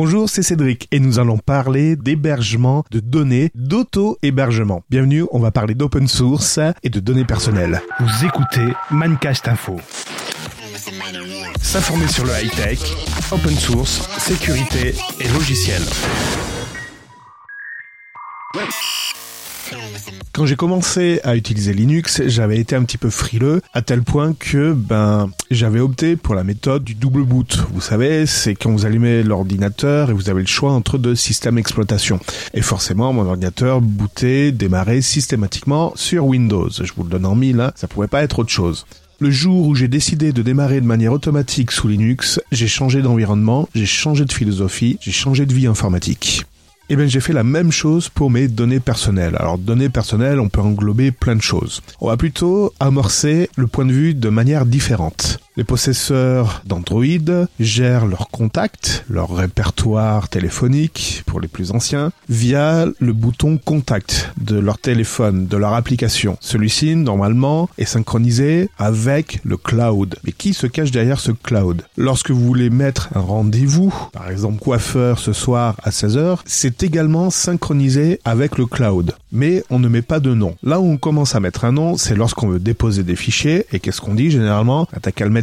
Bonjour, c'est Cédric et nous allons parler d'hébergement de données, d'auto-hébergement. Bienvenue, on va parler d'open source et de données personnelles. Vous écoutez Mancast Info. S'informer sur le high-tech, open source, sécurité et logiciel. Quand j'ai commencé à utiliser Linux, j'avais été un petit peu frileux à tel point que ben j'avais opté pour la méthode du double boot. Vous savez, c'est quand vous allumez l'ordinateur et vous avez le choix entre deux systèmes d'exploitation. Et forcément, mon ordinateur bootait, démarrait systématiquement sur Windows. Je vous le donne en mille, hein, ça pouvait pas être autre chose. Le jour où j'ai décidé de démarrer de manière automatique sous Linux, j'ai changé d'environnement, j'ai changé de philosophie, j'ai changé de vie informatique eh bien j'ai fait la même chose pour mes données personnelles. Alors données personnelles, on peut englober plein de choses. On va plutôt amorcer le point de vue de manière différente. Les possesseurs d'Android gèrent leurs contacts, leur répertoire téléphonique pour les plus anciens, via le bouton contact de leur téléphone, de leur application. Celui-ci, normalement, est synchronisé avec le cloud. Mais qui se cache derrière ce cloud? Lorsque vous voulez mettre un rendez-vous, par exemple coiffeur ce soir à 16h, c'est également synchronisé avec le cloud. Mais on ne met pas de nom. Là où on commence à mettre un nom, c'est lorsqu'on veut déposer des fichiers. Et qu'est-ce qu'on dit généralement?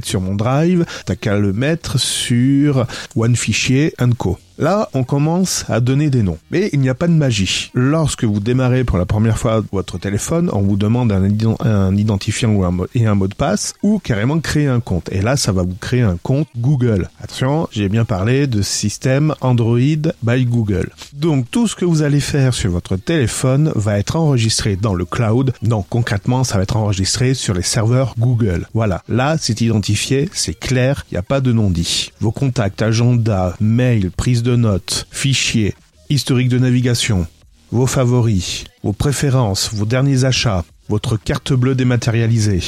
Sur mon drive, t'as qu'à le mettre sur OneFichier Co. Là, on commence à donner des noms. Mais il n'y a pas de magie. Lorsque vous démarrez pour la première fois votre téléphone, on vous demande un, identifiant et un mot de passe, ou carrément créer un compte. Et là, ça va vous créer un compte Google. Attention, j'ai bien parlé de système Android by Google. Donc, tout ce que vous allez faire sur votre téléphone va être enregistré dans le cloud. Non, concrètement, ça va être enregistré sur les serveurs Google. Voilà. Là, c'est identifié, c'est clair, il n'y a pas de non dit. Vos contacts, agenda, mail, prise de notes, fichiers, historique de navigation, vos favoris, vos préférences, vos derniers achats, votre carte bleue dématérialisée.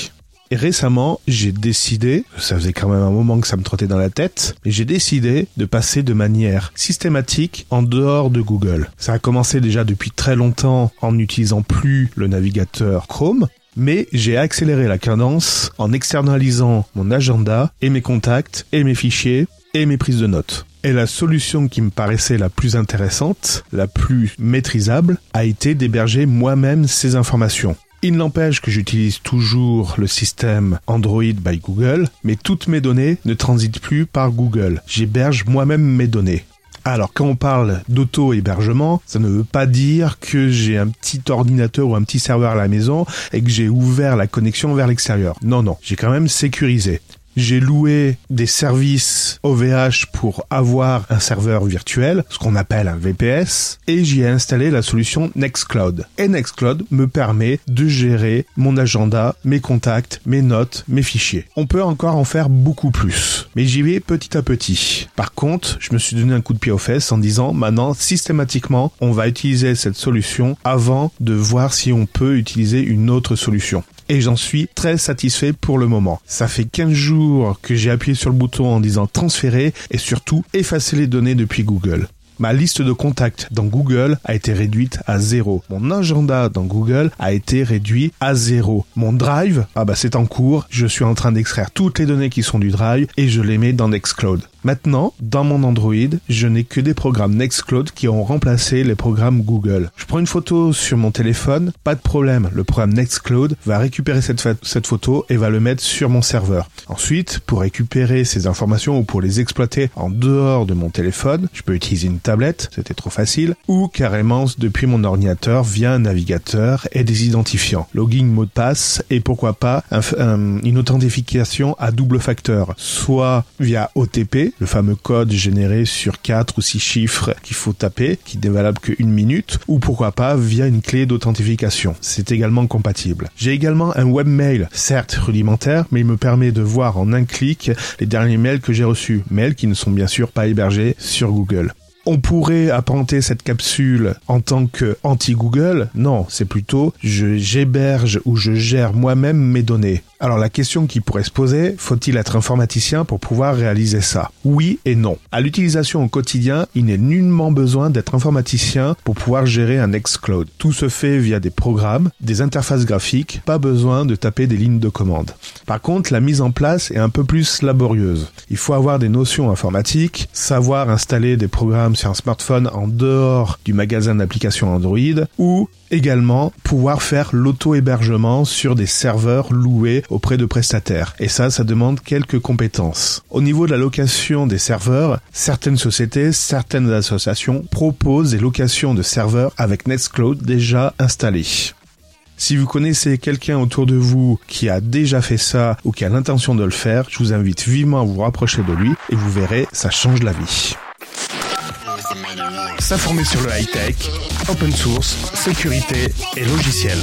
Et récemment, j'ai décidé, ça faisait quand même un moment que ça me trottait dans la tête, mais j'ai décidé de passer de manière systématique en dehors de Google. Ça a commencé déjà depuis très longtemps en n'utilisant plus le navigateur Chrome, mais j'ai accéléré la cadence en externalisant mon agenda et mes contacts et mes fichiers et mes prises de notes. Et la solution qui me paraissait la plus intéressante, la plus maîtrisable, a été d'héberger moi-même ces informations. Il n'empêche que j'utilise toujours le système Android by Google, mais toutes mes données ne transitent plus par Google. J'héberge moi-même mes données. Alors quand on parle d'auto-hébergement, ça ne veut pas dire que j'ai un petit ordinateur ou un petit serveur à la maison et que j'ai ouvert la connexion vers l'extérieur. Non, non, j'ai quand même sécurisé j'ai loué des services OVH pour avoir un serveur virtuel, ce qu'on appelle un VPS, et j'y ai installé la solution Nextcloud. Et Nextcloud me permet de gérer mon agenda, mes contacts, mes notes, mes fichiers. On peut encore en faire beaucoup plus, mais j'y vais petit à petit. Par contre, je me suis donné un coup de pied aux fesses en disant maintenant systématiquement, on va utiliser cette solution avant de voir si on peut utiliser une autre solution et j'en suis très satisfait pour le moment. Ça fait 15 jours que j'ai appuyé sur le bouton en disant transférer et surtout effacer les données depuis Google. Ma liste de contacts dans Google a été réduite à zéro. Mon agenda dans Google a été réduit à zéro. Mon Drive, ah bah c'est en cours. Je suis en train d'extraire toutes les données qui sont du Drive et je les mets dans Nextcloud. Maintenant, dans mon Android, je n'ai que des programmes Nextcloud qui ont remplacé les programmes Google. Je prends une photo sur mon téléphone, pas de problème, le programme Nextcloud va récupérer cette, cette photo et va le mettre sur mon serveur. Ensuite, pour récupérer ces informations ou pour les exploiter en dehors de mon téléphone, je peux utiliser une tablette, c'était trop facile, ou carrément depuis mon ordinateur via un navigateur et des identifiants, login, mot de passe et pourquoi pas une authentification à double facteur, soit via OTP, le fameux code généré sur 4 ou 6 chiffres qu'il faut taper, qui n'est valable qu'une minute, ou pourquoi pas via une clé d'authentification. C'est également compatible. J'ai également un webmail, certes rudimentaire, mais il me permet de voir en un clic les derniers mails que j'ai reçus, mails qui ne sont bien sûr pas hébergés sur Google on pourrait apprenter cette capsule en tant que anti-Google? Non, c'est plutôt je j'héberge ou je gère moi-même mes données. Alors la question qui pourrait se poser, faut-il être informaticien pour pouvoir réaliser ça? Oui et non. À l'utilisation au quotidien, il n'est nullement besoin d'être informaticien pour pouvoir gérer un Nextcloud. Tout se fait via des programmes, des interfaces graphiques, pas besoin de taper des lignes de commande. Par contre, la mise en place est un peu plus laborieuse. Il faut avoir des notions informatiques, savoir installer des programmes sur un smartphone en dehors du magasin d'applications Android ou également pouvoir faire l'auto-hébergement sur des serveurs loués auprès de prestataires. Et ça, ça demande quelques compétences. Au niveau de la location des serveurs, certaines sociétés, certaines associations proposent des locations de serveurs avec Nextcloud déjà installés. Si vous connaissez quelqu'un autour de vous qui a déjà fait ça ou qui a l'intention de le faire, je vous invite vivement à vous rapprocher de lui et vous verrez, ça change la vie. S'informer sur le high-tech, open source, sécurité et logiciel.